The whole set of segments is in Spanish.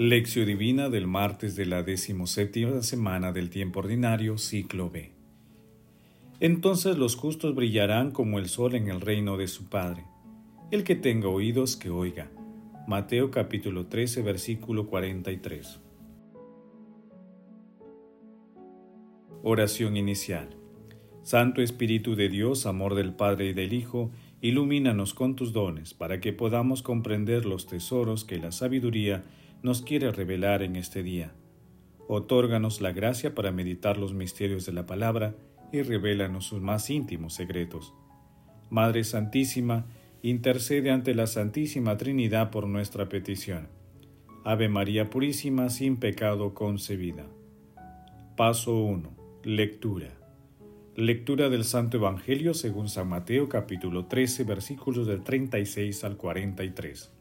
Lección Divina del martes de la decimoséptima semana del tiempo ordinario, ciclo B. Entonces los justos brillarán como el sol en el reino de su Padre. El que tenga oídos, que oiga. Mateo capítulo 13, versículo 43. Oración inicial. Santo Espíritu de Dios, amor del Padre y del Hijo, ilumínanos con tus dones para que podamos comprender los tesoros que la sabiduría nos quiere revelar en este día. Otórganos la gracia para meditar los misterios de la palabra y revélanos sus más íntimos secretos. Madre Santísima, intercede ante la Santísima Trinidad por nuestra petición. Ave María Purísima, sin pecado concebida. Paso 1. Lectura. Lectura del Santo Evangelio según San Mateo capítulo 13 versículos del 36 al 43.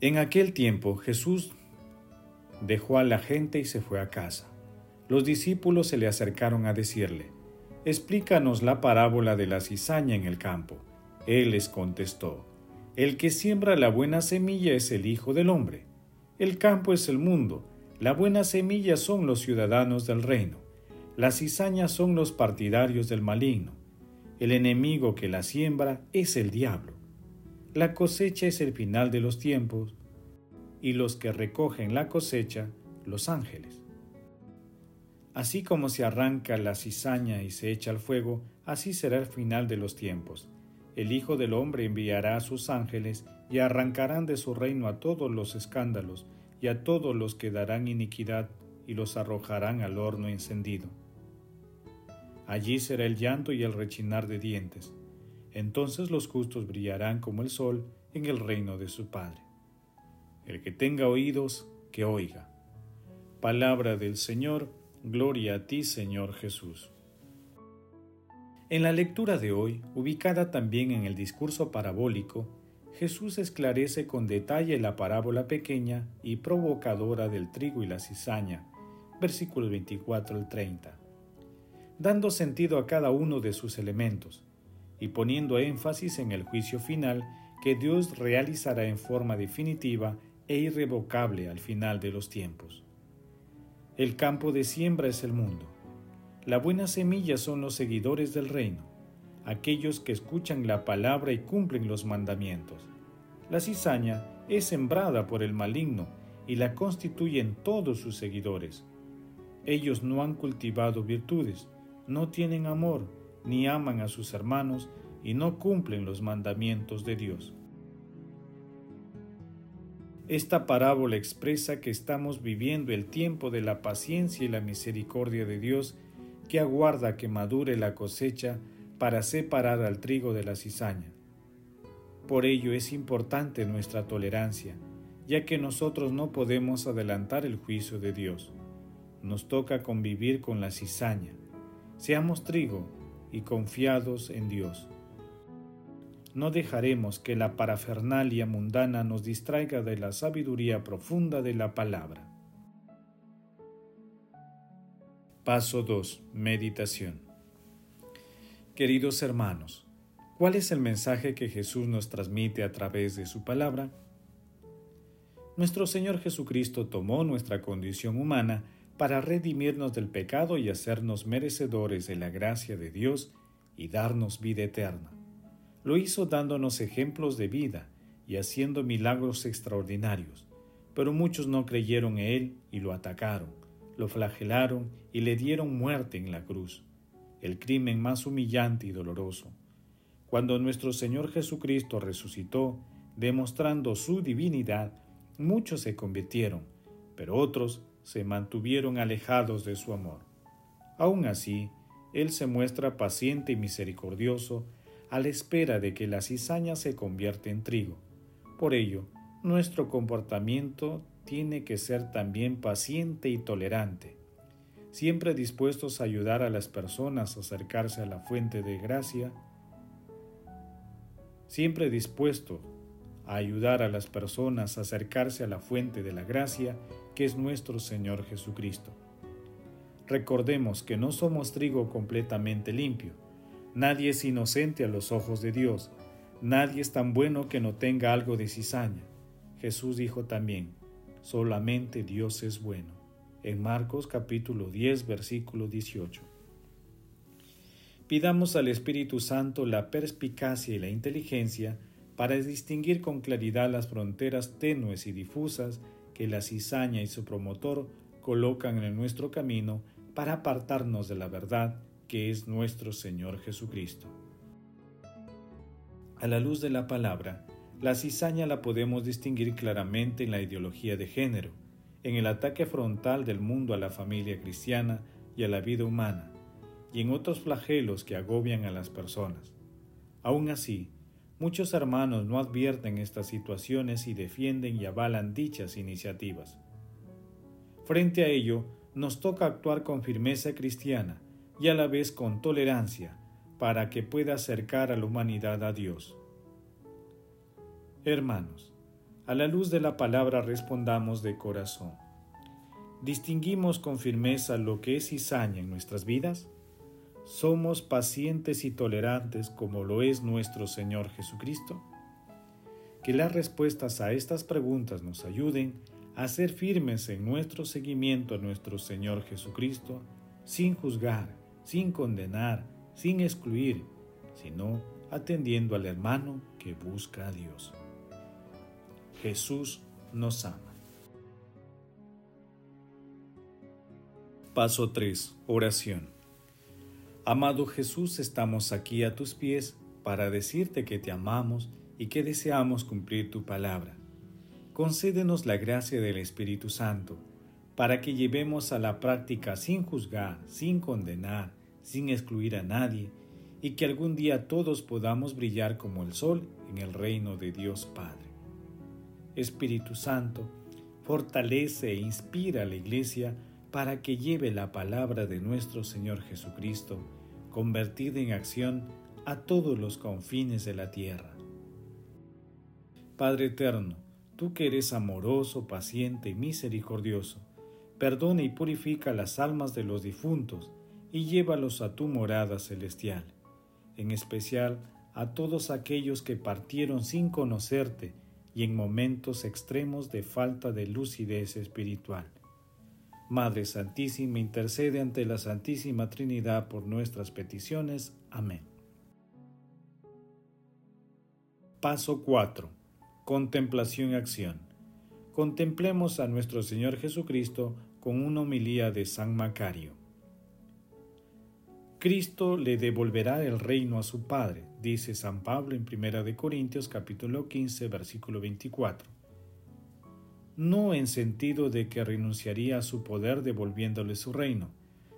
En aquel tiempo Jesús dejó a la gente y se fue a casa. Los discípulos se le acercaron a decirle, Explícanos la parábola de la cizaña en el campo. Él les contestó, El que siembra la buena semilla es el Hijo del Hombre. El campo es el mundo, la buena semilla son los ciudadanos del reino, las cizañas son los partidarios del maligno. El enemigo que la siembra es el diablo. La cosecha es el final de los tiempos y los que recogen la cosecha, los ángeles. Así como se arranca la cizaña y se echa al fuego, así será el final de los tiempos. El Hijo del Hombre enviará a sus ángeles y arrancarán de su reino a todos los escándalos y a todos los que darán iniquidad y los arrojarán al horno encendido. Allí será el llanto y el rechinar de dientes entonces los justos brillarán como el sol en el reino de su Padre. El que tenga oídos, que oiga. Palabra del Señor, gloria a ti Señor Jesús. En la lectura de hoy, ubicada también en el discurso parabólico, Jesús esclarece con detalle la parábola pequeña y provocadora del trigo y la cizaña, versículos 24 al 30, dando sentido a cada uno de sus elementos, y poniendo énfasis en el juicio final que Dios realizará en forma definitiva e irrevocable al final de los tiempos. El campo de siembra es el mundo. La buena semilla son los seguidores del reino, aquellos que escuchan la palabra y cumplen los mandamientos. La cizaña es sembrada por el maligno y la constituyen todos sus seguidores. Ellos no han cultivado virtudes, no tienen amor, ni aman a sus hermanos y no cumplen los mandamientos de Dios. Esta parábola expresa que estamos viviendo el tiempo de la paciencia y la misericordia de Dios que aguarda que madure la cosecha para separar al trigo de la cizaña. Por ello es importante nuestra tolerancia, ya que nosotros no podemos adelantar el juicio de Dios. Nos toca convivir con la cizaña. Seamos trigo y confiados en Dios. No dejaremos que la parafernalia mundana nos distraiga de la sabiduría profunda de la palabra. Paso 2. Meditación. Queridos hermanos, ¿cuál es el mensaje que Jesús nos transmite a través de su palabra? Nuestro Señor Jesucristo tomó nuestra condición humana para redimirnos del pecado y hacernos merecedores de la gracia de Dios y darnos vida eterna. Lo hizo dándonos ejemplos de vida y haciendo milagros extraordinarios, pero muchos no creyeron en Él y lo atacaron, lo flagelaron y le dieron muerte en la cruz, el crimen más humillante y doloroso. Cuando nuestro Señor Jesucristo resucitó, demostrando su divinidad, muchos se convirtieron, pero otros se mantuvieron alejados de su amor. Aun así, Él se muestra paciente y misericordioso a la espera de que la cizaña se convierta en trigo. Por ello, nuestro comportamiento tiene que ser también paciente y tolerante, siempre dispuestos a ayudar a las personas a acercarse a la fuente de gracia, siempre dispuesto a ayudar a las personas a acercarse a la fuente de la gracia que es nuestro Señor Jesucristo. Recordemos que no somos trigo completamente limpio. Nadie es inocente a los ojos de Dios. Nadie es tan bueno que no tenga algo de cizaña. Jesús dijo también, solamente Dios es bueno. En Marcos capítulo 10, versículo 18. Pidamos al Espíritu Santo la perspicacia y la inteligencia para distinguir con claridad las fronteras tenues y difusas que la cizaña y su promotor colocan en nuestro camino para apartarnos de la verdad que es nuestro Señor Jesucristo. A la luz de la palabra, la cizaña la podemos distinguir claramente en la ideología de género, en el ataque frontal del mundo a la familia cristiana y a la vida humana, y en otros flagelos que agobian a las personas. Aún así, muchos hermanos no advierten estas situaciones y defienden y avalan dichas iniciativas. Frente a ello, nos toca actuar con firmeza cristiana y a la vez con tolerancia para que pueda acercar a la humanidad a Dios. Hermanos, a la luz de la palabra respondamos de corazón. ¿Distinguimos con firmeza lo que es cizaña en nuestras vidas? ¿Somos pacientes y tolerantes como lo es nuestro Señor Jesucristo? Que las respuestas a estas preguntas nos ayuden a ser firmes en nuestro seguimiento a nuestro Señor Jesucristo, sin juzgar, sin condenar, sin excluir, sino atendiendo al hermano que busca a Dios. Jesús nos ama. Paso 3. Oración. Amado Jesús, estamos aquí a tus pies para decirte que te amamos y que deseamos cumplir tu palabra. Concédenos la gracia del Espíritu Santo para que llevemos a la práctica sin juzgar, sin condenar, sin excluir a nadie, y que algún día todos podamos brillar como el sol en el reino de Dios Padre. Espíritu Santo, fortalece e inspira a la Iglesia para que lleve la palabra de nuestro Señor Jesucristo, convertida en acción a todos los confines de la tierra. Padre eterno, tú que eres amoroso, paciente y misericordioso, perdona y purifica las almas de los difuntos y llévalos a tu morada celestial, en especial a todos aquellos que partieron sin conocerte y en momentos extremos de falta de lucidez espiritual. Madre Santísima, intercede ante la Santísima Trinidad por nuestras peticiones. Amén. Paso 4. Contemplación y acción. Contemplemos a nuestro Señor Jesucristo con una homilía de San Macario. Cristo le devolverá el reino a su Padre, dice San Pablo en 1 Corintios capítulo 15 versículo 24. No en sentido de que renunciaría a su poder devolviéndole su reino,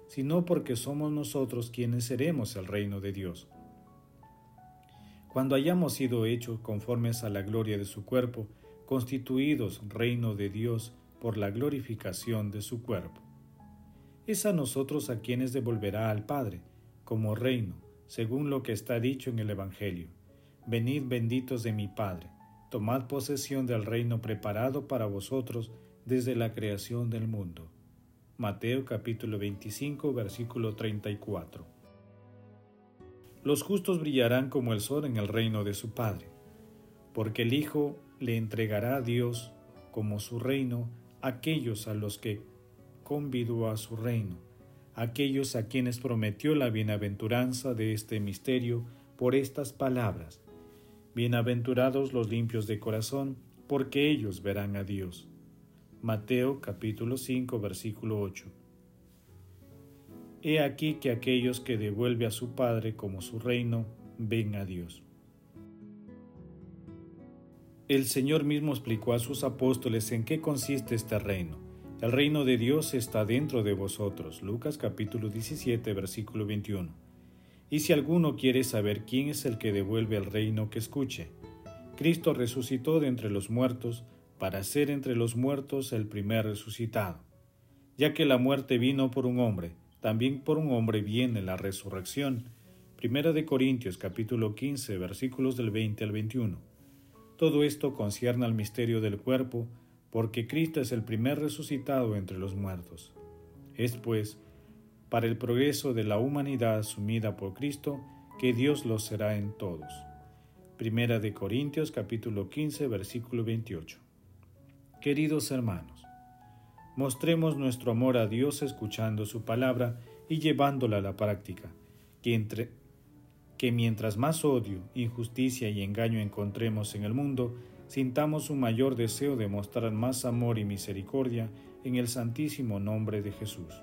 sino porque somos nosotros quienes seremos el reino de Dios. Cuando hayamos sido hechos conformes a la gloria de su cuerpo, constituidos reino de Dios por la glorificación de su cuerpo es a nosotros a quienes devolverá al Padre, como reino, según lo que está dicho en el Evangelio. Venid benditos de mi Padre, tomad posesión del reino preparado para vosotros desde la creación del mundo. Mateo capítulo 25 versículo 34. Los justos brillarán como el sol en el reino de su Padre, porque el Hijo le entregará a Dios como su reino aquellos a los que convidó a su reino, aquellos a quienes prometió la bienaventuranza de este misterio por estas palabras. Bienaventurados los limpios de corazón, porque ellos verán a Dios. Mateo capítulo 5 versículo 8. He aquí que aquellos que devuelve a su Padre como su reino, ven a Dios. El Señor mismo explicó a sus apóstoles en qué consiste este reino el reino de Dios está dentro de vosotros. Lucas capítulo 17, versículo 21. Y si alguno quiere saber quién es el que devuelve el reino, que escuche. Cristo resucitó de entre los muertos para ser entre los muertos el primer resucitado. Ya que la muerte vino por un hombre, también por un hombre viene la resurrección. Primera de Corintios capítulo 15 versículos del 20 al 21. Todo esto concierne al misterio del cuerpo, porque Cristo es el primer resucitado entre los muertos. Es pues, para el progreso de la humanidad asumida por Cristo, que Dios lo será en todos. Primera de Corintios capítulo 15 versículo 28. Queridos hermanos, mostremos nuestro amor a Dios escuchando su palabra y llevándola a la práctica, que, entre, que mientras más odio, injusticia y engaño encontremos en el mundo, sintamos un mayor deseo de mostrar más amor y misericordia en el santísimo nombre de Jesús.